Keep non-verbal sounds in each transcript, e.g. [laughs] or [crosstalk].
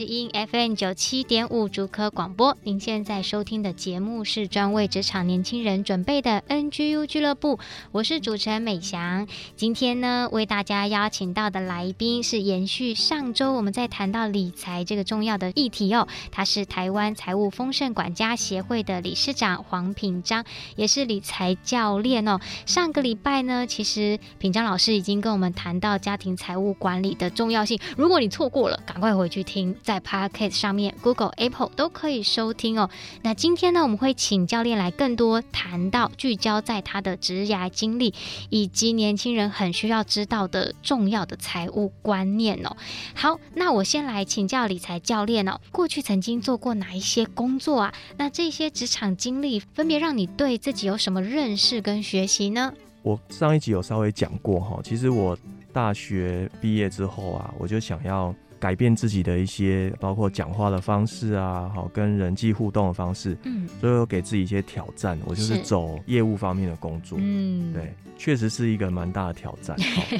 之音 FM 九七点五竹科广播，您现在收听的节目是专为职场年轻人准备的 NGU 俱乐部，我是主持人美翔。今天呢，为大家邀请到的来宾是延续上周我们在谈到理财这个重要的议题哦，他是台湾财务丰盛管家协会的理事长黄品章，也是理财教练哦。上个礼拜呢，其实品章老师已经跟我们谈到家庭财务管理的重要性，如果你错过了，赶快回去听。在 Podcast 上面，Google、Apple 都可以收听哦。那今天呢，我们会请教练来更多谈到聚焦在他的职涯经历，以及年轻人很需要知道的重要的财务观念哦。好，那我先来请教理财教练哦，过去曾经做过哪一些工作啊？那这些职场经历分别让你对自己有什么认识跟学习呢？我上一集有稍微讲过哈，其实我大学毕业之后啊，我就想要。改变自己的一些，包括讲话的方式啊，好跟人际互动的方式，嗯，所以我给自己一些挑战，我就是走业务方面的工作，嗯，对，确实是一个蛮大的挑战。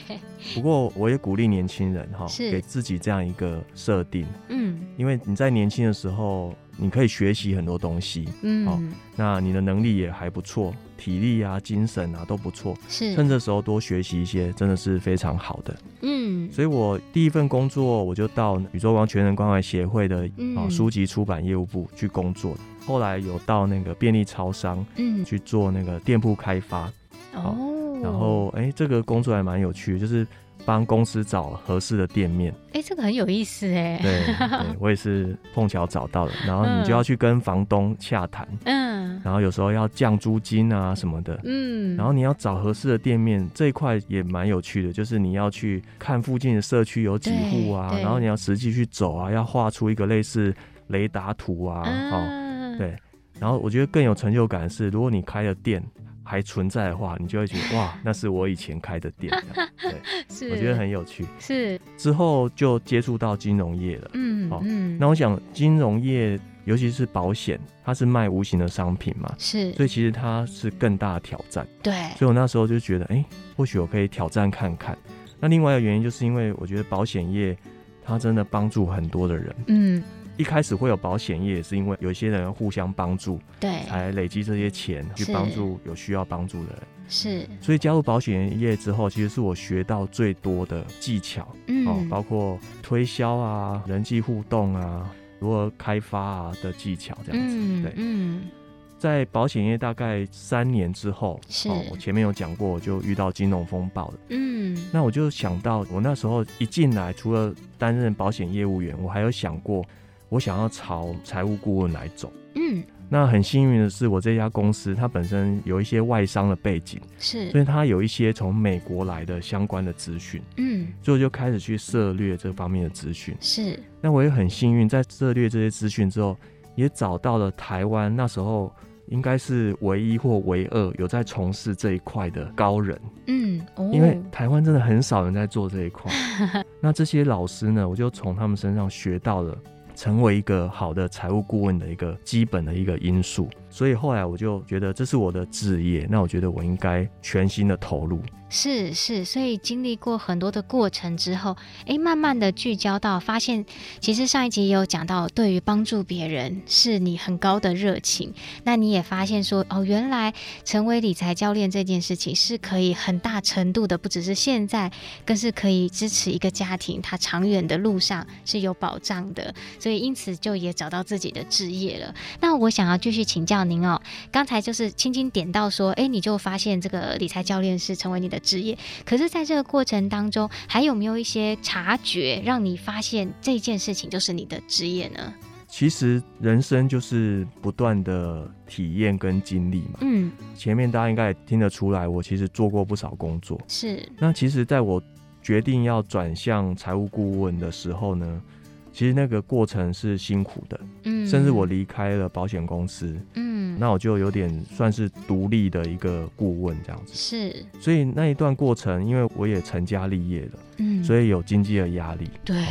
[laughs] 不过我也鼓励年轻人哈，给自己这样一个设定，嗯，因为你在年轻的时候，你可以学习很多东西，嗯，好，那你的能力也还不错。体力啊，精神啊都不错，是趁这时候多学习一些，真的是非常好的。嗯，所以我第一份工作我就到宇宙光全人关怀协会的啊、嗯、书籍出版业务部去工作，后来有到那个便利超商，嗯，去做那个店铺开发。哦，然后哎、欸，这个工作还蛮有趣的，就是。帮公司找合适的店面，哎、欸，这个很有意思哎。对，[laughs] 对，我也是碰巧找到的。然后你就要去跟房东洽谈，嗯，然后有时候要降租金啊什么的，嗯，然后你要找合适的店面，这一块也蛮有趣的，就是你要去看附近的社区有几户啊，然后你要实际去走啊，要画出一个类似雷达图啊，嗯、哦，对，然后我觉得更有成就感的是，如果你开了店。还存在的话，你就会觉得哇，那是我以前开的店，对，[laughs] 是，我觉得很有趣。是之后就接触到金融业了，嗯，哦，嗯，那我想金融业，尤其是保险，它是卖无形的商品嘛，是，所以其实它是更大的挑战，对，所以我那时候就觉得，哎、欸，或许我可以挑战看看。那另外一个原因就是因为我觉得保险业它真的帮助很多的人，嗯。一开始会有保险业，也是因为有些人互相帮助，对，才累积这些钱去帮助有需要帮助的人。是，所以加入保险业之后，其实是我学到最多的技巧，嗯，哦，包括推销啊、人际互动啊、如何开发啊的技巧，这样子。嗯、对，嗯，在保险业大概三年之后，是，哦，我前面有讲过，我就遇到金融风暴了。嗯，那我就想到，我那时候一进来，除了担任保险业务员，我还有想过。我想要朝财务顾问来走，嗯，那很幸运的是，我这家公司它本身有一些外商的背景，是，所以它有一些从美国来的相关的资讯，嗯，所以我就开始去涉猎这方面的资讯，是。那我也很幸运，在涉猎这些资讯之后，也找到了台湾那时候应该是唯一或唯二有在从事这一块的高人，嗯，哦，因为台湾真的很少人在做这一块，[laughs] 那这些老师呢，我就从他们身上学到了。成为一个好的财务顾问的一个基本的一个因素，所以后来我就觉得这是我的职业，那我觉得我应该全心的投入。是是，所以经历过很多的过程之后，哎，慢慢的聚焦到发现，其实上一集也有讲到，对于帮助别人是你很高的热情。那你也发现说，哦，原来成为理财教练这件事情是可以很大程度的，不只是现在，更是可以支持一个家庭，它长远的路上是有保障的。所以因此就也找到自己的职业了。那我想要继续请教教您哦。刚才就是轻轻点到说，哎，你就发现这个理财教练是成为你的职业。可是，在这个过程当中，还有没有一些察觉，让你发现这件事情就是你的职业呢？其实人生就是不断的体验跟经历嘛。嗯，前面大家应该也听得出来，我其实做过不少工作。是。那其实，在我决定要转向财务顾问的时候呢，其实那个过程是辛苦的。嗯。甚至我离开了保险公司。嗯。那我就有点算是独立的一个顾问这样子。是。所以那一段过程，因为我也成家立业了。嗯。所以有经济的压力。对。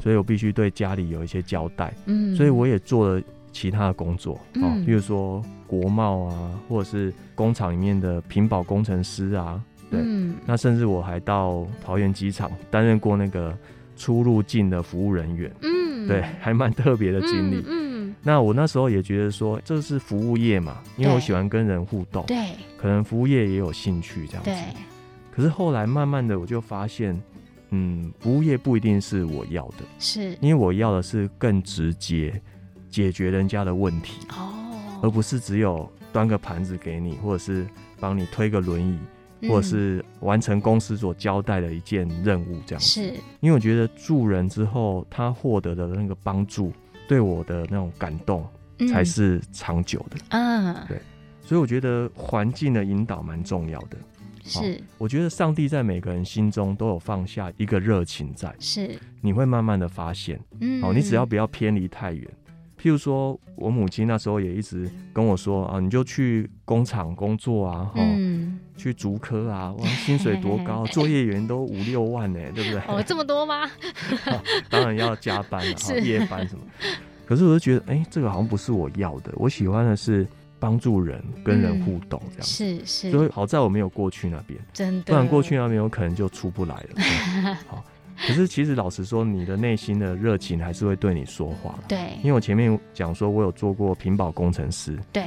所以我必须对家里有一些交代，嗯，所以我也做了其他的工作，嗯、哦，比如说国贸啊，或者是工厂里面的品保工程师啊，对，嗯、那甚至我还到桃园机场担任过那个出入境的服务人员，嗯，对，还蛮特别的经历，嗯，嗯，那我那时候也觉得说这是服务业嘛，因为我喜欢跟人互动，对，可能服务业也有兴趣这样子，对，可是后来慢慢的我就发现。嗯，服务业不一定是我要的，是。因为我要的是更直接解决人家的问题哦，而不是只有端个盘子给你，或者是帮你推个轮椅，嗯、或者是完成公司所交代的一件任务这样子。是，因为我觉得助人之后，他获得的那个帮助，对我的那种感动，才是长久的。嗯，对，所以我觉得环境的引导蛮重要的。是，我觉得上帝在每个人心中都有放下一个热情在，是，你会慢慢的发现，嗯，好，你只要不要偏离太远。譬如说，我母亲那时候也一直跟我说啊，你就去工厂工作啊，嗯，去竹科啊，哇，[laughs] 薪水多高，[laughs] 作业员都五六万呢，对不对？哦，这么多吗？[laughs] 当然要加班了，夜班什么。可是我就觉得，哎，这个好像不是我要的，我喜欢的是。帮助人，跟人互动，这样、嗯、是是，所以好在我没有过去那边，真的，不然过去那边有可能就出不来了。好，可是其实老实说，你的内心的热情还是会对你说话。对，因为我前面讲说我有做过屏保工程师，对。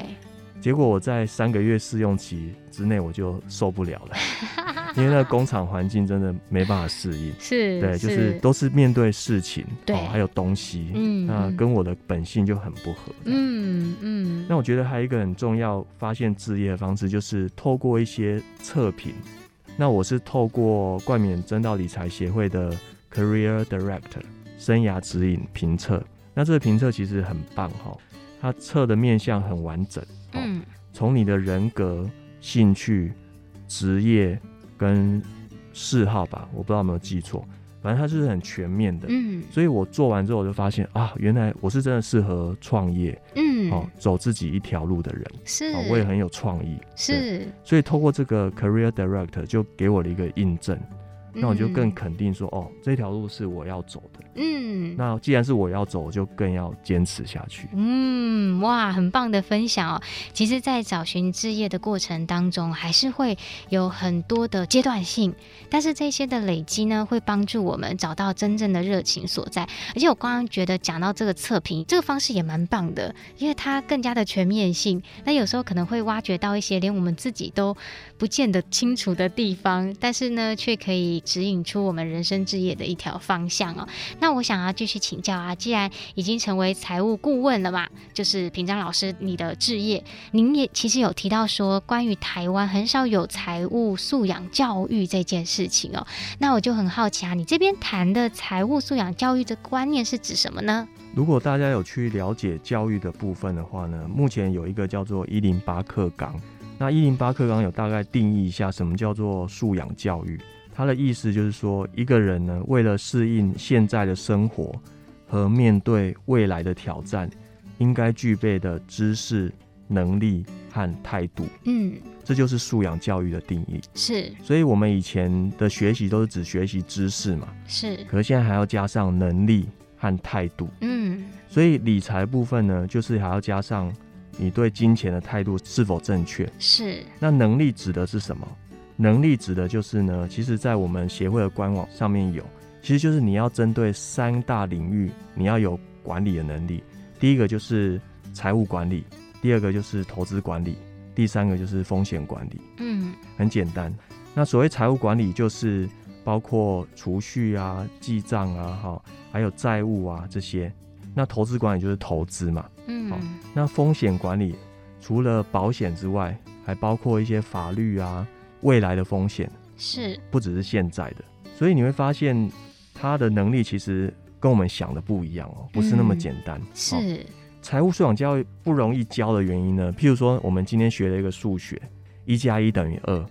结果我在三个月试用期之内我就受不了了，因为那个工厂环境真的没办法适应。[laughs] 是，对，就是都是面对事情，对，还有东西，嗯，那跟我的本性就很不合。嗯嗯。那我觉得还有一个很重要发现置业的方式，就是透过一些测评。那我是透过冠冕真道理财协会的 Career Director 生涯指引评测。那这个评测其实很棒哈，它测的面向很完整。嗯，从你的人格、兴趣、职业跟嗜好吧，我不知道有没有记错，反正它是很全面的。嗯，所以我做完之后，我就发现啊，原来我是真的适合创业，嗯，哦，走自己一条路的人，是，我也很有创意，是，所以透过这个 Career Director 就给我了一个印证。那我就更肯定说，哦，这条路是我要走的。嗯，那既然是我要走，我就更要坚持下去。嗯，哇，很棒的分享哦。其实，在找寻置业的过程当中，还是会有很多的阶段性，但是这些的累积呢，会帮助我们找到真正的热情所在。而且，我刚刚觉得讲到这个测评，这个方式也蛮棒的，因为它更加的全面性。那有时候可能会挖掘到一些连我们自己都不见得清楚的地方，但是呢，却可以。指引出我们人生置业的一条方向哦。那我想要继续请教啊，既然已经成为财务顾问了嘛，就是平章老师你的置业，您也其实有提到说，关于台湾很少有财务素养教育这件事情哦。那我就很好奇啊，你这边谈的财务素养教育的观念是指什么呢？如果大家有去了解教育的部分的话呢，目前有一个叫做一零八课纲。那一零八课纲有大概定义一下什么叫做素养教育。它的意思就是说，一个人呢，为了适应现在的生活和面对未来的挑战，应该具备的知识、能力和态度，嗯，这就是素养教育的定义。是，所以我们以前的学习都是只学习知识嘛，是，可是现在还要加上能力和态度，嗯，所以理财部分呢，就是还要加上你对金钱的态度是否正确。是，那能力指的是什么？能力指的就是呢，其实，在我们协会的官网上面有，其实就是你要针对三大领域，你要有管理的能力。第一个就是财务管理，第二个就是投资管理，第三个就是风险管理。嗯，很简单。那所谓财务管理，就是包括储蓄啊、记账啊、哈，还有债务啊这些。那投资管理就是投资嘛。嗯，好。那风险管理。除了保险之外，还包括一些法律啊、未来的风险，是不只是现在的。所以你会发现，他的能力其实跟我们想的不一样哦，不是那么简单。嗯、是财务素养教育不容易教的原因呢？譬如说，我们今天学了一个数学，一加一等于二，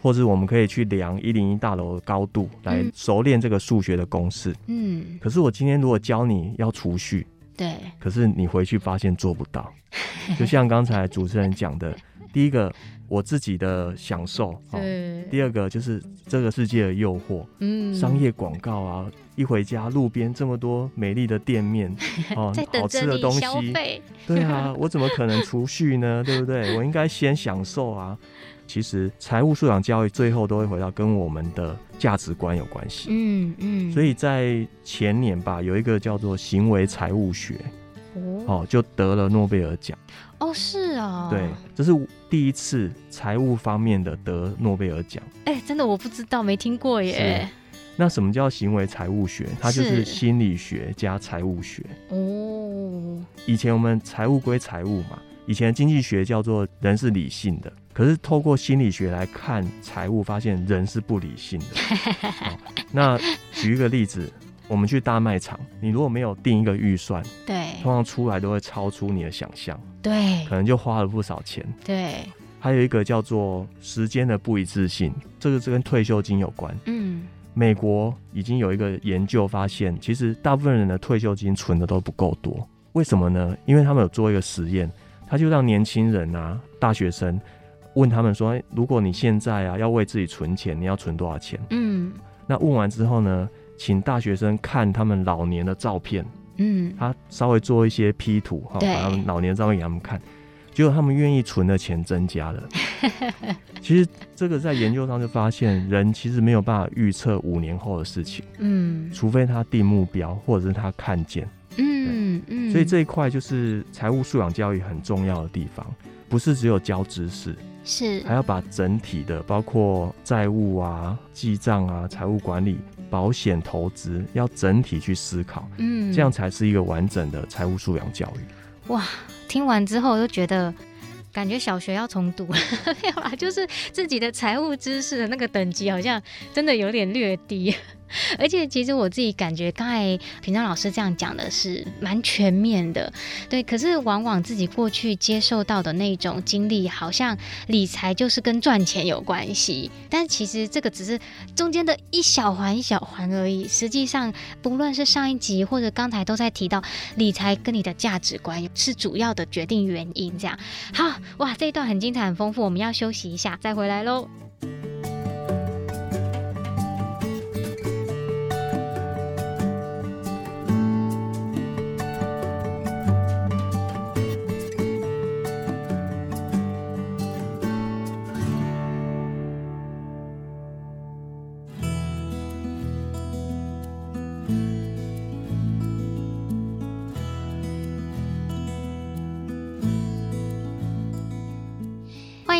或者我们可以去量一零一大楼的高度来熟练这个数学的公式。嗯。可是我今天如果教你要储蓄，对，可是你回去发现做不到。[laughs] 就像刚才主持人讲的，第一个。我自己的享受，对。第二个就是这个世界的诱惑，嗯，商业广告啊，一回家路边这么多美丽的店面，[laughs] 哦，好吃的东西，对啊，我怎么可能储蓄呢？对不对？我应该先享受啊。其实财务素养教育最后都会回到跟我们的价值观有关系，嗯嗯。所以在前年吧，有一个叫做行为财务学。哦，就得了诺贝尔奖哦，是啊，对，这是第一次财务方面的得诺贝尔奖。哎、欸，真的我不知道，没听过耶。那什么叫行为财务学？它就是心理学加财务学哦。以前我们财务归财务嘛，以前经济学叫做人是理性的，可是透过心理学来看财务，发现人是不理性的。[laughs] 哦、那举一个例子。我们去大卖场，你如果没有定一个预算，对，通常出来都会超出你的想象，对，可能就花了不少钱，对。还有一个叫做时间的不一致性，这个是跟退休金有关。嗯，美国已经有一个研究发现，其实大部分人的退休金存的都不够多，为什么呢？因为他们有做一个实验，他就让年轻人啊，大学生问他们说，如果你现在啊要为自己存钱，你要存多少钱？嗯，那问完之后呢？请大学生看他们老年的照片，嗯，他稍微做一些 P 图哈，把他们老年的照片给他们看，结果他们愿意存的钱增加了。[laughs] 其实这个在研究上就发现，人其实没有办法预测五年后的事情，嗯，除非他定目标或者是他看见，嗯嗯，所以这一块就是财务素养教育很重要的地方，不是只有教知识。是，还要把整体的，包括债务啊、记账啊、财务管理、保险、投资，要整体去思考，嗯，这样才是一个完整的财务素养教育。哇，听完之后我就觉得，感觉小学要重读，[laughs] 没有啦，就是自己的财务知识的那个等级好像真的有点略低。[laughs] 而且其实我自己感觉，刚才平章老师这样讲的是蛮全面的，对。可是往往自己过去接受到的那种经历，好像理财就是跟赚钱有关系，但其实这个只是中间的一小环一小环而已。实际上，不论是上一集或者刚才都在提到，理财跟你的价值观是主要的决定原因。这样，好哇，这一段很精彩很丰富，我们要休息一下，再回来喽。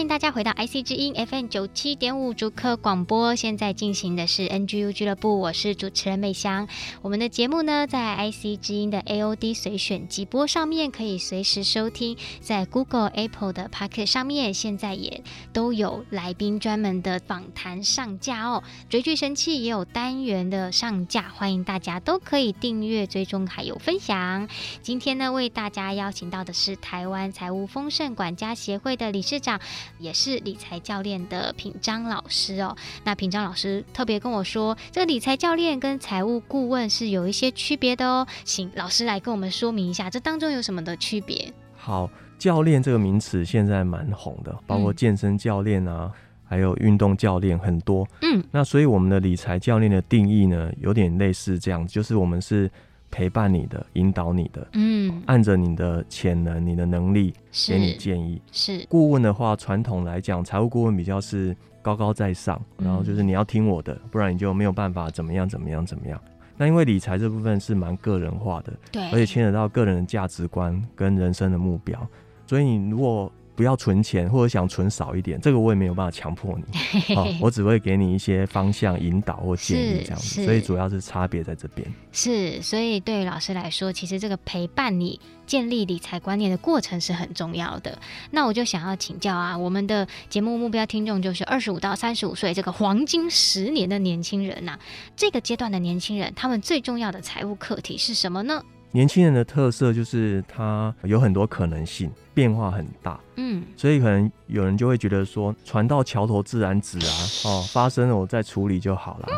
大家回到 IC 之音 FM 九七点五竹科广播，现在进行的是 NGU 俱乐部，我是主持人美香。我们的节目呢，在 IC 之音的 AOD 随选直播上面可以随时收听，在 Google、Apple 的 Pocket 上面，现在也都有来宾专门的访谈上架哦。追剧神器也有单元的上架，欢迎大家都可以订阅、追踪还有分享。今天呢，为大家邀请到的是台湾财务丰盛管家协会的理事长。也是理财教练的品章老师哦。那品章老师特别跟我说，这个理财教练跟财务顾问是有一些区别的哦。请老师来跟我们说明一下，这当中有什么的区别？好，教练这个名词现在蛮红的，包括健身教练啊，嗯、还有运动教练很多。嗯，那所以我们的理财教练的定义呢，有点类似这样，就是我们是。陪伴你的，引导你的，嗯，按着你的潜能、你的能力给你建议。是。顾问的话，传统来讲，财务顾问比较是高高在上，然后就是你要听我的，不然你就没有办法怎么样怎么样怎么样。那因为理财这部分是蛮个人化的，对，而且牵扯到个人的价值观跟人生的目标，所以你如果不要存钱，或者想存少一点，这个我也没有办法强迫你。[laughs] 哦，我只会给你一些方向引导或建议这样子。所以主要是差别在这边。是，所以对于老师来说，其实这个陪伴你建立理财观念的过程是很重要的。那我就想要请教啊，我们的节目目标听众就是二十五到三十五岁这个黄金十年的年轻人呐、啊，这个阶段的年轻人，他们最重要的财务课题是什么呢？年轻人的特色就是他有很多可能性，变化很大，嗯，所以可能有人就会觉得说，船到桥头自然直啊，[laughs] 哦，发生了我再处理就好了，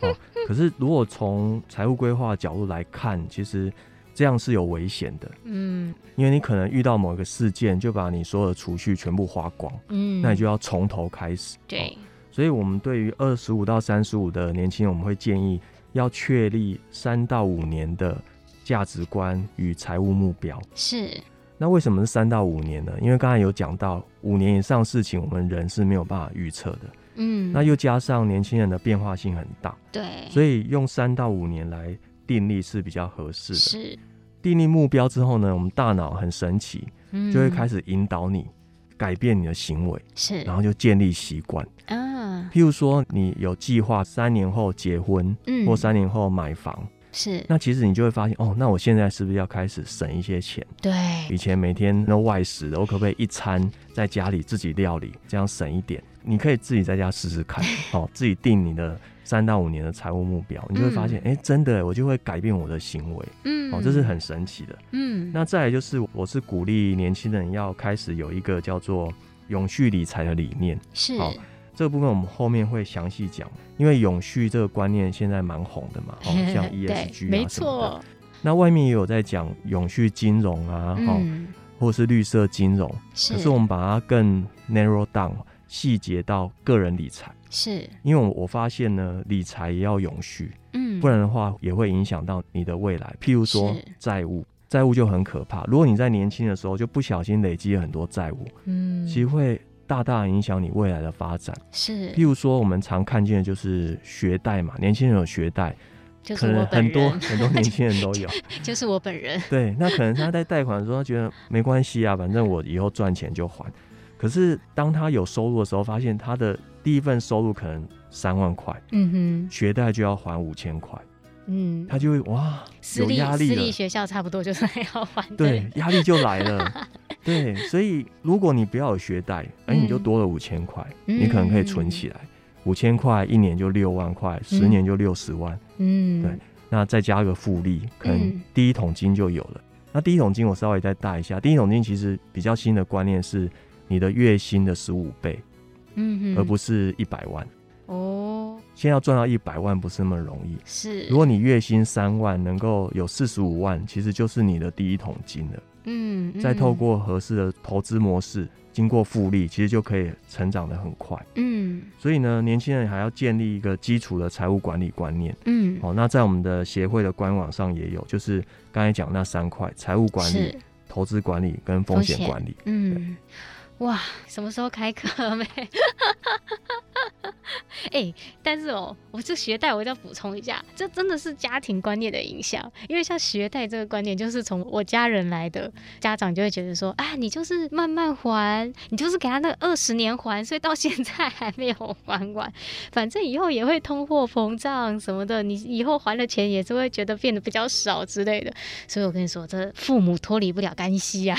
哦，[laughs] 可是如果从财务规划角度来看，其实这样是有危险的，嗯，因为你可能遇到某一个事件，就把你所有的储蓄全部花光，嗯，那你就要从头开始，对，哦，所以我们对于二十五到三十五的年轻人，我们会建议要确立三到五年的。价值观与财务目标是，那为什么是三到五年呢？因为刚才有讲到五年以上事情，我们人是没有办法预测的。嗯，那又加上年轻人的变化性很大，对，所以用三到五年来定立是比较合适的。是，定立目标之后呢，我们大脑很神奇，就会开始引导你改变你的行为，是，然后就建立习惯。啊，譬如说你有计划三年后结婚，嗯，或三年后买房。是，那其实你就会发现，哦，那我现在是不是要开始省一些钱？对，以前每天都外食的，我可不可以一餐在家里自己料理，这样省一点？你可以自己在家试试看，[laughs] 哦，自己定你的三到五年的财务目标，你就会发现，哎、嗯欸，真的，我就会改变我的行为，嗯，哦，这是很神奇的，嗯。那再来就是，我是鼓励年轻人要开始有一个叫做永续理财的理念，是。这个部分我们后面会详细讲，因为永续这个观念现在蛮红的嘛，哦，像 [laughs] ESG 啊没什么的。那外面也有在讲永续金融啊，哈、嗯，或是绿色金融。是。可是我们把它更 narrow down，细节到个人理财。是。因为我发现呢，理财也要永续，嗯，不然的话也会影响到你的未来。譬如说债务，债务就很可怕。如果你在年轻的时候就不小心累积了很多债务，嗯，其实会。大大影响你未来的发展，是。譬如说，我们常看见的就是学贷嘛，年轻人有学贷，可能很多很多年轻人都有，[laughs] 就是我本人。[laughs] 对，那可能他在贷款的时候，他觉得没关系啊，反正我以后赚钱就还。可是当他有收入的时候，发现他的第一份收入可能三万块，嗯哼，学贷就要还五千块，嗯，他就会哇，有压力。私立学校差不多就是要还，对，压力就来了。[laughs] 对，所以如果你不要有学贷，哎，你就多了五千块，你可能可以存起来，五千块一年就六万块，十年就六十万，嗯，对，那再加个复利，可能第一桶金就有了。那第一桶金我稍微再带一下，第一桶金其实比较新的观念是你的月薪的十五倍，嗯，而不是一百万。哦，先要赚到一百万不是那么容易，是。如果你月薪三万，能够有四十五万，其实就是你的第一桶金了。嗯，嗯，再透过合适的投资模式，经过复利，其实就可以成长得很快。嗯，所以呢，年轻人还要建立一个基础的财务管理观念。嗯，好，那在我们的协会的官网上也有，就是刚才讲那三块：财务管理、投资管理跟风险管理。嗯，哇，什么时候开课 [laughs] 没？[laughs] 哎、但是哦，我这学贷我一定要补充一下，这真的是家庭观念的影响。因为像学贷这个观念，就是从我家人来的，家长就会觉得说，啊，你就是慢慢还，你就是给他那二十年还，所以到现在还没有还完，[laughs] 反正以后也会通货膨胀什么的，你以后还的钱也是会觉得变得比较少之类的。所以我跟你说，这父母脱离不了干系啊，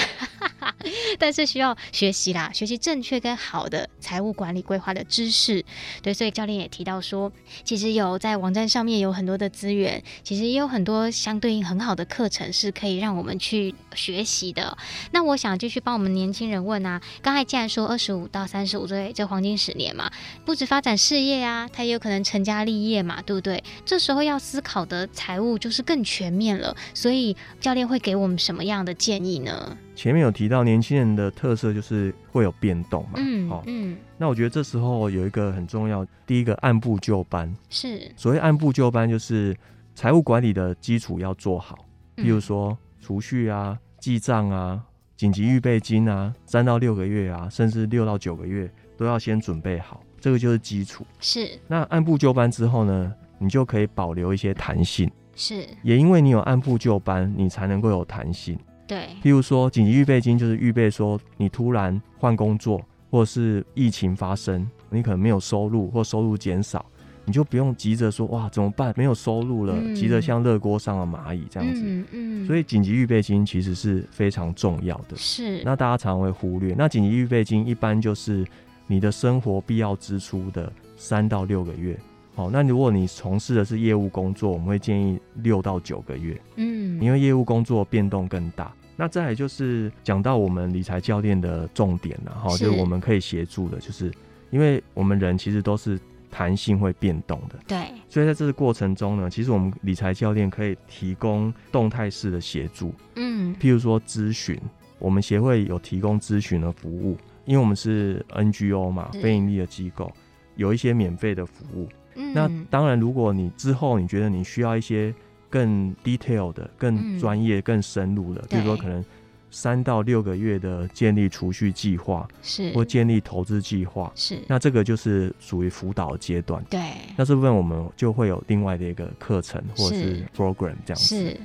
[laughs] 但是需要学习啦，学习正确跟好的财务管理规划的知识。对，所以教练也提到说，其实有在网站上面有很多的资源，其实也有很多相对应很好的课程是可以让我们去学习的。那我想继续帮我们年轻人问啊，刚才既然说二十五到三十五岁这黄金十年嘛，不止发展事业啊，他也有可能成家立业嘛，对不对？这时候要思考的财务就是更全面了。所以教练会给我们什么样的建议呢？前面有提到年轻人的特色就是会有变动嘛，嗯，好，嗯，那我觉得这时候有一个很重要，第一个按部就班，是。所谓按部就班，就是财务管理的基础要做好，比如说储蓄啊、记账啊、紧急预备金啊，三到六个月啊，甚至六到九个月都要先准备好，这个就是基础。是，那按部就班之后呢，你就可以保留一些弹性，是，也因为你有按部就班，你才能够有弹性。对，譬如说紧急预备金就是预备说你突然换工作，或者是疫情发生，你可能没有收入或收入减少。你就不用急着说哇怎么办？没有收入了，嗯、急着像热锅上的蚂蚁这样子。嗯嗯、所以紧急预备金其实是非常重要的。是。那大家常常会忽略。那紧急预备金一般就是你的生活必要支出的三到六个月。好，那如果你从事的是业务工作，我们会建议六到九个月。嗯。因为业务工作变动更大。那再来就是讲到我们理财教练的重点了哈，就是我们可以协助的，就是因为我们人其实都是。弹性会变动的，对，所以在这个过程中呢，其实我们理财教练可以提供动态式的协助，嗯，譬如说咨询，我们协会有提供咨询的服务，因为我们是 NGO 嘛，非盈利的机构，有一些免费的服务。嗯，那当然，如果你之后你觉得你需要一些更 detail 的、更专业、更深入的，比如说可能。三到六个月的建立储蓄计划，是。或建立投资计划，是。那这个就是属于辅导阶段。对，那这部分我们就会有另外的一个课程或者是 program 这样子。是，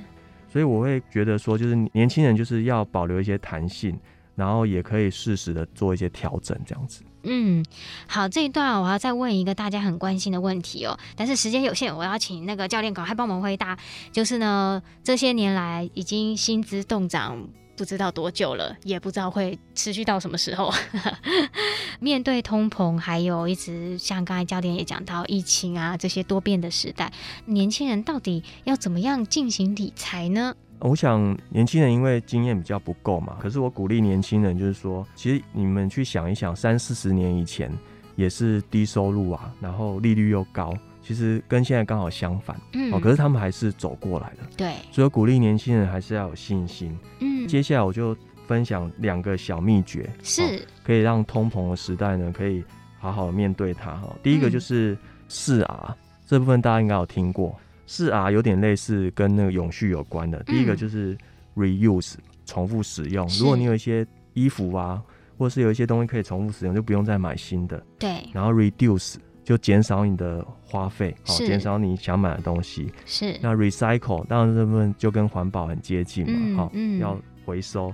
所以我会觉得说，就是年轻人就是要保留一些弹性，然后也可以适时的做一些调整这样子。嗯，好，这一段我要再问一个大家很关心的问题哦，但是时间有限，我要请那个教练赶快帮我们回答。就是呢，这些年来已经薪资冻涨。不知道多久了，也不知道会持续到什么时候。[laughs] 面对通膨，还有一直像刚才教练也讲到疫情啊这些多变的时代，年轻人到底要怎么样进行理财呢？我想年轻人因为经验比较不够嘛，可是我鼓励年轻人就是说，其实你们去想一想，三四十年以前也是低收入啊，然后利率又高。其实跟现在刚好相反，嗯，哦，可是他们还是走过来的，对，所以鼓励年轻人还是要有信心，嗯，接下来我就分享两个小秘诀，是、哦、可以让通膨的时代呢，可以好好面对它哈。第一个就是四 R，、嗯、这部分大家应该有听过，四 R 有点类似跟那个永续有关的，嗯、第一个就是 reuse，重复使用，如果你有一些衣服啊，或者是有一些东西可以重复使用，就不用再买新的，对，然后 reduce。就减少你的花费，好，减少你想买的东西。是。那 recycle 当然这部分就跟环保很接近嘛，好、嗯，要回收。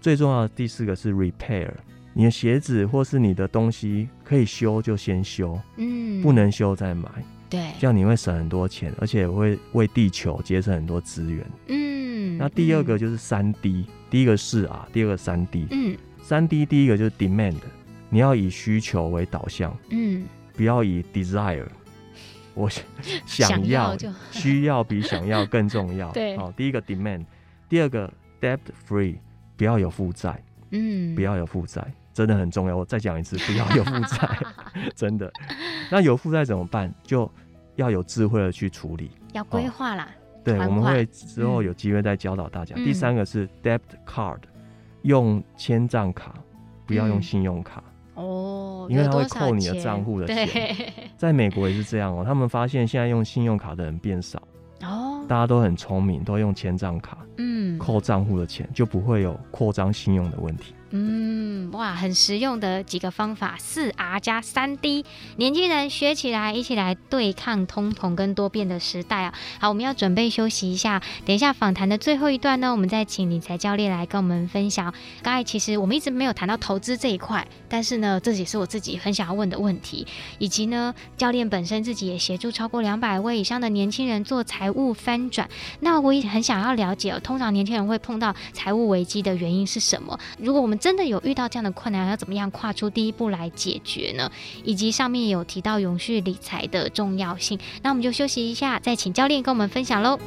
最重要的第四个是 repair，你的鞋子或是你的东西可以修就先修，嗯，不能修再买。对，这样你会省很多钱，而且会为地球节省很多资源。嗯。那第二个就是三 D，、嗯、第一个是啊，第二个三 D。嗯。三 D 第一个就是 demand，你要以需求为导向。嗯。不要以 desire，我想要、需要比想要更重要。[laughs] 对，好，第一个 demand，第二个 debt free，不要有负债。嗯，不要有负债，真的很重要。我再讲一次，[laughs] 不要有负债，[laughs] 真的。那有负债怎么办？就要有智慧的去处理，要规划啦。对，我们会之后有机会再教导大家。嗯、第三个是 debt card，用签账卡，不要用信用卡。嗯哦，因为他会扣你的账户的钱，对，在美国也是这样哦。他们发现现在用信用卡的人变少，哦，大家都很聪明，都用签账卡，嗯，扣账户的钱就不会有扩张信用的问题。嗯，哇，很实用的几个方法，四 R 加三 D，年轻人学起来，一起来对抗通膨跟多变的时代啊！好，我们要准备休息一下，等一下访谈的最后一段呢，我们再请理财教练来跟我们分享。刚才其实我们一直没有谈到投资这一块，但是呢，这也是我自己很想要问的问题，以及呢，教练本身自己也协助超过两百位以上的年轻人做财务翻转。那我也很想要了解，通常年轻人会碰到财务危机的原因是什么？如果我们真的有遇到这样的困难，要怎么样跨出第一步来解决呢？以及上面有提到永续理财的重要性，那我们就休息一下，再请教练跟我们分享喽。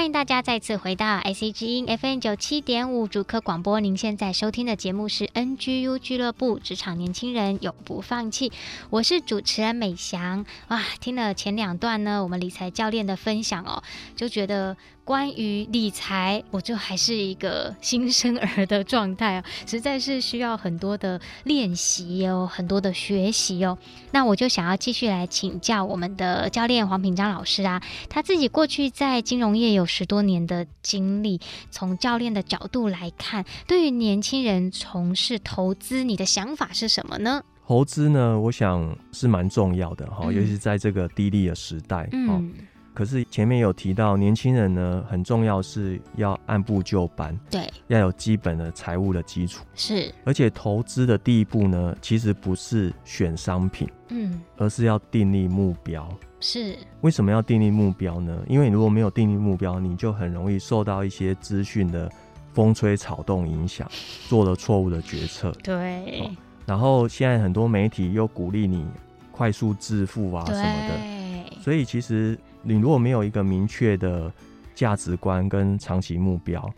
欢迎大家再次回到 IC 之音 FM 九七点五主科广播。您现在收听的节目是 NGU 俱乐部，职场年轻人永不放弃。我是主持人美翔。哇，听了前两段呢，我们理财教练的分享哦，就觉得。关于理财，我就还是一个新生儿的状态哦，实在是需要很多的练习哦，很多的学习哦。那我就想要继续来请教我们的教练黄品章老师啊，他自己过去在金融业有十多年的经历，从教练的角度来看，对于年轻人从事投资，你的想法是什么呢？投资呢，我想是蛮重要的哈，尤其是在这个低利的时代，嗯。可是前面有提到，年轻人呢，很重要是要按部就班，对，要有基本的财务的基础，是。而且投资的第一步呢，其实不是选商品，嗯，而是要订立目标，是。为什么要订立目标呢？因为你如果没有订立目标，你就很容易受到一些资讯的风吹草动影响，[laughs] 做了错误的决策，对、哦。然后现在很多媒体又鼓励你快速致富啊什么的，所以其实。你如果没有一个明确的价值观跟长期目标，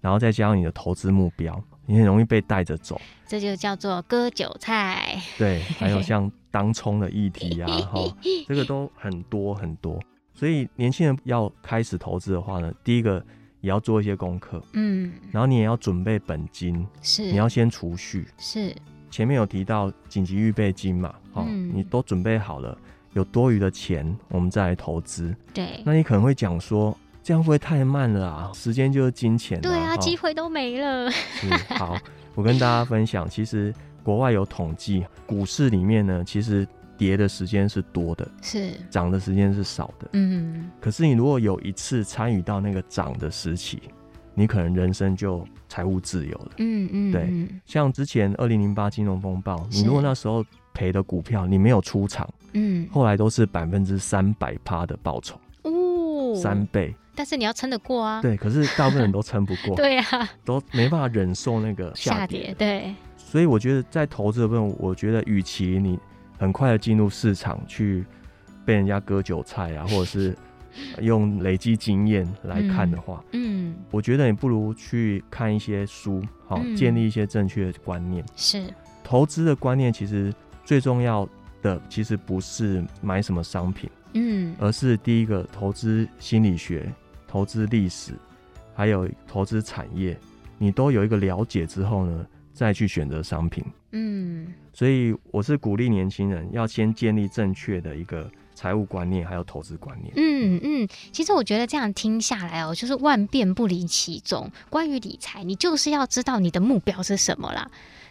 然后再加上你的投资目标，你很容易被带着走。这就叫做割韭菜。对，还有像当冲的议题啊，[laughs] 哈，这个都很多很多。所以年轻人要开始投资的话呢，第一个也要做一些功课，嗯，然后你也要准备本金，是，你要先储蓄，是。前面有提到紧急预备金嘛，哦，嗯，你都准备好了。有多余的钱，我们再来投资。对，那你可能会讲说，这样会不会太慢了啊？时间就是金钱啊。对啊，机会都没了。是，好，我跟大家分享，其实国外有统计，股市里面呢，其实跌的时间是多的，是涨的时间是少的。嗯，可是你如果有一次参与到那个涨的时期，你可能人生就财务自由了。嗯嗯，对，像之前二零零八金融风暴，你如果那时候赔的股票，你没有出场。嗯，后来都是百分之三百趴的报酬哦，三倍。但是你要撑得过啊。对，可是大部分人都撑不过。[laughs] 对呀、啊，都没办法忍受那个下跌，下跌。对，所以我觉得在投资的部分，我觉得与其你很快的进入市场去被人家割韭菜啊，[laughs] 或者是用累积经验来看的话，嗯，嗯，我觉得你不如去看一些书，好，建立一些正确的观念。是，投资的观念其实最重要。的其实不是买什么商品，嗯，而是第一个投资心理学、投资历史，还有投资产业，你都有一个了解之后呢，再去选择商品，嗯，所以我是鼓励年轻人要先建立正确的一个财务观念，还有投资观念，嗯嗯，其实我觉得这样听下来哦，就是万变不离其宗。关于理财，你就是要知道你的目标是什么啦。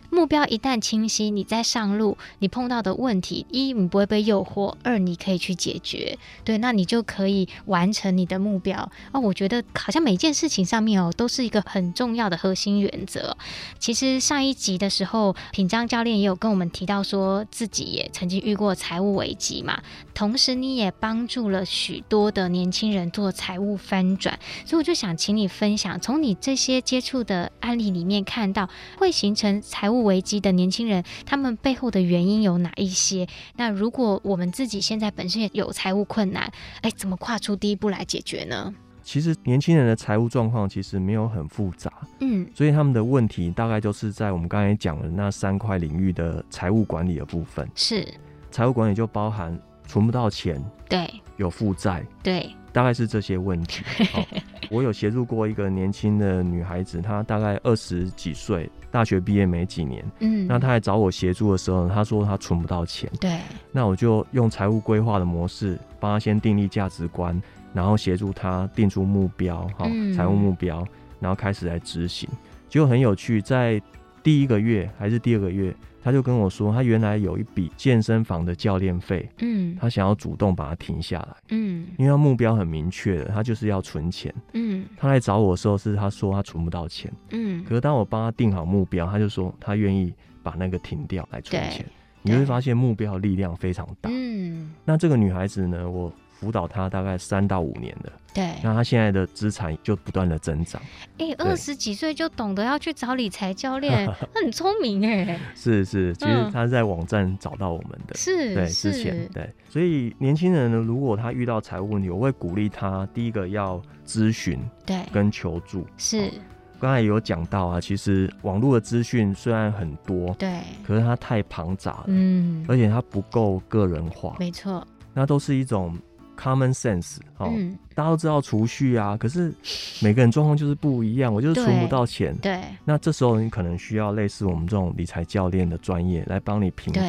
目标一旦清晰，你在上路，你碰到的问题，一你不会被诱惑，二你可以去解决，对，那你就可以完成你的目标。哦，我觉得好像每件事情上面哦，都是一个很重要的核心原则。其实上一集的时候，品章教练也有跟我们提到说，自己也曾经遇过财务危机嘛，同时你也帮助了许多的年轻人做财务翻转，所以我就想请你分享，从你这些接触的案例里面看到，会形成财务。危机的年轻人，他们背后的原因有哪一些？那如果我们自己现在本身也有财务困难，哎，怎么跨出第一步来解决呢？其实年轻人的财务状况其实没有很复杂，嗯，所以他们的问题大概就是在我们刚才讲的那三块领域的财务管理的部分。是，财务管理就包含存不到钱，对，有负债，对，大概是这些问题。[laughs] 哦，我有协助过一个年轻的女孩子，她大概二十几岁。大学毕业没几年，嗯，那她来找我协助的时候，她说她存不到钱，对，那我就用财务规划的模式，帮她先订立价值观，然后协助她定出目标，哈，财务目标，然后开始来执行，结果很有趣，在第一个月还是第二个月。他就跟我说，他原来有一笔健身房的教练费，嗯，他想要主动把它停下来，嗯，因为他目标很明确的，他就是要存钱，嗯，他来找我的时候是他说他存不到钱，嗯，可是当我帮他定好目标，他就说他愿意把那个停掉来存钱，你会发现目标的力量非常大，嗯，那这个女孩子呢，我辅导他大概三到五年的。对，那他现在的资产就不断的增长。哎、欸，二十几岁就懂得要去找理财教练，[laughs] 他很聪明哎。是是，其实他是在网站找到我们的。是、嗯，对，之前对，所以年轻人呢，如果他遇到财务问题，我会鼓励他第一个要咨询，对，跟求助。是，刚才有讲到啊，其实网络的资讯虽然很多，对，可是它太庞杂了，嗯，而且它不够个人化，没错，那都是一种。Common sense，哦、嗯，大家都知道储蓄啊，可是每个人状况就是不一样，我就是存不到钱。对，那这时候你可能需要类似我们这种理财教练的专业来帮你评估，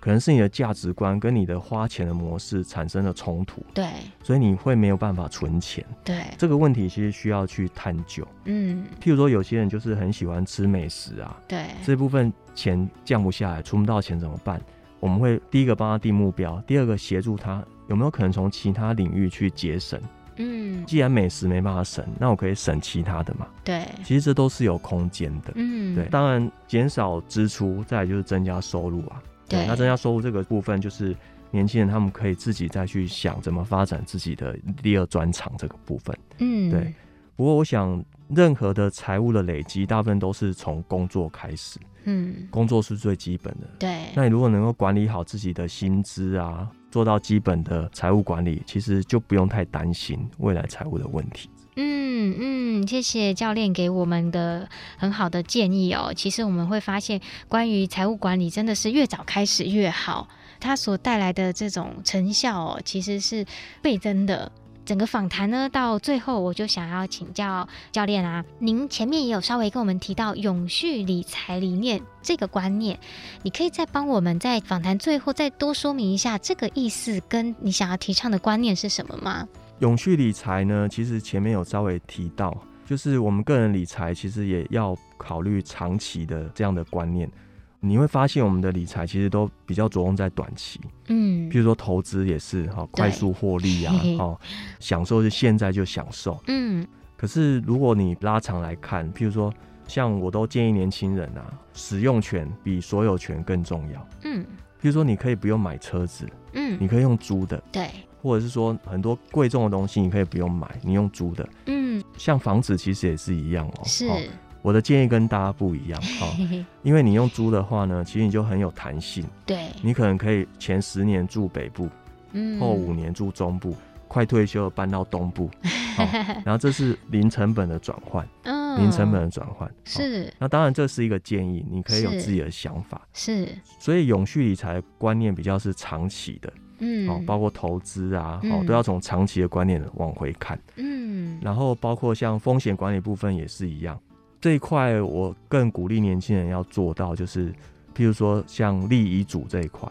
可能是你的价值观跟你的花钱的模式产生了冲突。对，所以你会没有办法存钱。对，这个问题其实需要去探究。嗯，譬如说有些人就是很喜欢吃美食啊，对，这部分钱降不下来，存不到钱怎么办？我们会第一个帮他定目标，第二个协助他。有没有可能从其他领域去节省？嗯，既然美食没办法省，那我可以省其他的嘛？对，其实这都是有空间的。嗯，对，当然减少支出，再来就是增加收入啊。对，对，那增加收入这个部分，就是年轻人他们可以自己再去想怎么发展自己的第二专长这个部分。嗯，对。不过我想，任何的财务的累积，大部分都是从工作开始。嗯，工作是最基本的。对，那你如果能够管理好自己的薪资啊。做到基本的财务管理，其实就不用太担心未来财务的问题。嗯嗯，谢谢教练给我们的很好的建议哦。其实我们会发现，关于财务管理真的是越早开始越好，它所带来的这种成效哦，其实是倍增的。整个访谈呢，到最后我就想要请教教练啊，您前面也有稍微跟我们提到永续理财理念这个观念，你可以再帮我们在访谈最后再多说明一下这个意思，跟你想要提倡的观念是什么吗？永续理财呢，其实前面有稍微提到，就是我们个人理财其实也要考虑长期的这样的观念。你会发现，我们的理财其实都比较着重在短期，嗯，譬如说投资也是哈，快速获利啊，[laughs] 哦，享受是现在就享受，嗯。可是如果你拉长来看，譬如说，像我都建议年轻人啊，使用权比所有权更重要，嗯。譬如说，你可以不用买车子，嗯，你可以用租的，对，或者是说很多贵重的东西你可以不用买，你用租的，嗯。像房子其实也是一样哦，是。我的建议跟大家不一样哈，[laughs] 因为你用租的话呢，其实你就很有弹性。对，你可能可以前十年住北部，嗯，后五年住中部，快退休搬到东部，[laughs] 然后这是零成本的转换，嗯，零成本的转换是。那当然这是一个建议，你可以有自己的想法。是，所以永续理财观念比较是长期的，嗯，哦，包括投资啊，哦，都要从长期的观念往回看，嗯，然后包括像风险管理部分也是一样。这一块我更鼓励年轻人要做到，就是譬如说像立遗嘱这一块，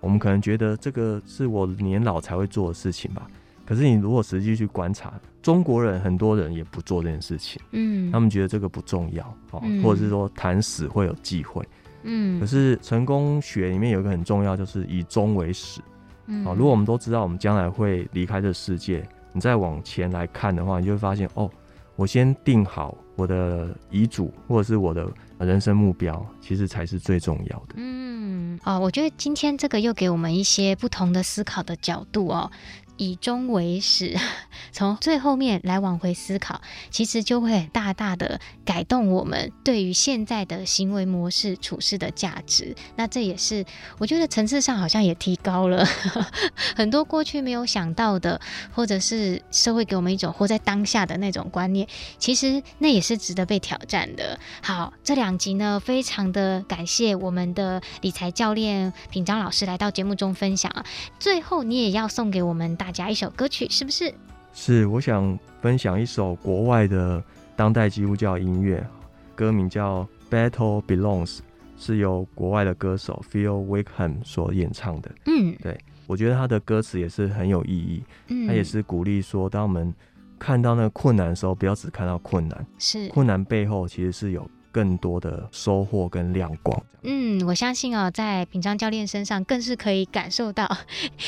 我们可能觉得这个是我年老才会做的事情吧。可是你如果实际去观察，中国人很多人也不做这件事情，嗯，他们觉得这个不重要，哦，或者是说谈死会有忌讳，嗯。可是成功学里面有一个很重要，就是以终为始，嗯，如果我们都知道我们将来会离开这世界，你再往前来看的话，你就会发现哦。我先定好我的遗嘱，或者是我的人生目标，其实才是最重要的。嗯，哦，我觉得今天这个又给我们一些不同的思考的角度哦。以终为始，[laughs] 从最后面来往回思考，其实就会大大的改动我们对于现在的行为模式、处事的价值。那这也是我觉得层次上好像也提高了 [laughs] 很多过去没有想到的，或者是社会给我们一种活在当下的那种观念，其实那也是值得被挑战的。好，这两集呢，非常的感谢我们的理财教练品章老师来到节目中分享啊。最后，你也要送给我们大加一首歌曲是不是？是，我想分享一首国外的当代基督教音乐，歌名叫《Battle Belongs》，是由国外的歌手 Phil Wickham 所演唱的。嗯，对，我觉得他的歌词也是很有意义。嗯，他也是鼓励说，当我们看到那个困难的时候，不要只看到困难，是困难背后其实是有更多的收获跟亮光。嗯，我相信哦，在品章教练身上更是可以感受到，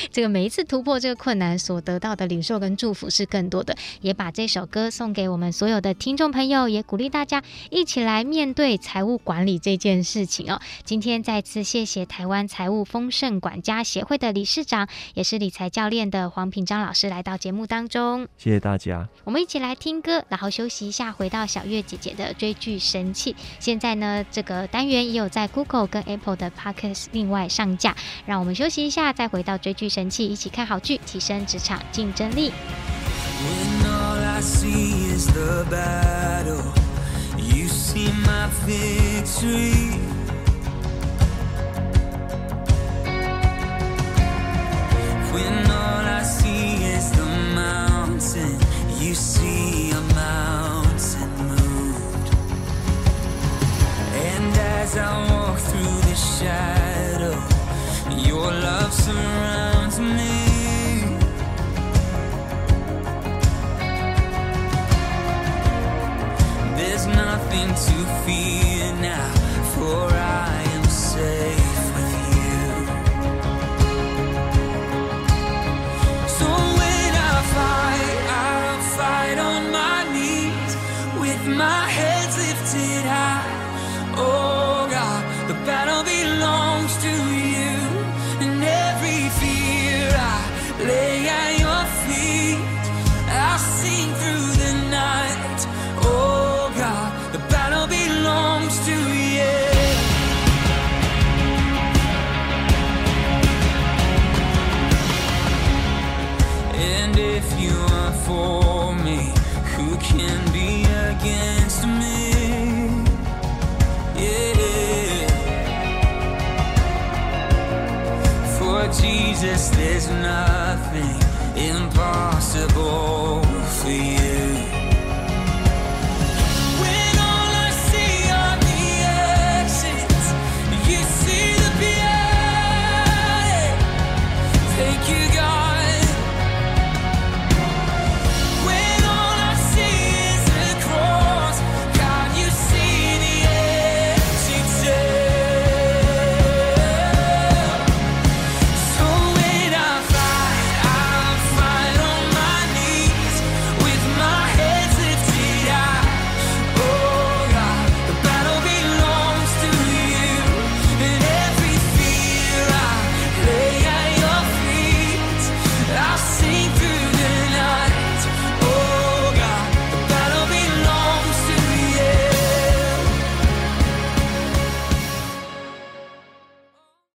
这个每一次突破这个困难所得到的领受跟祝福是更多的。也把这首歌送给我们所有的听众朋友，也鼓励大家一起来面对财务管理这件事情哦。今天再次谢谢台湾财务丰盛管家协会的理事长，也是理财教练的黄品章老师来到节目当中。谢谢大家。我们一起来听歌，然后休息一下，回到小月姐姐的追剧神器。现在呢，这个单元也有在 Google 跟 Apple 的 Podcast 另外上架。让我们休息一下，再回到追剧神器，一起看好剧，提升职场竞争力。for me? Who can be against me? Yeah. For Jesus, there's nothing impossible for you.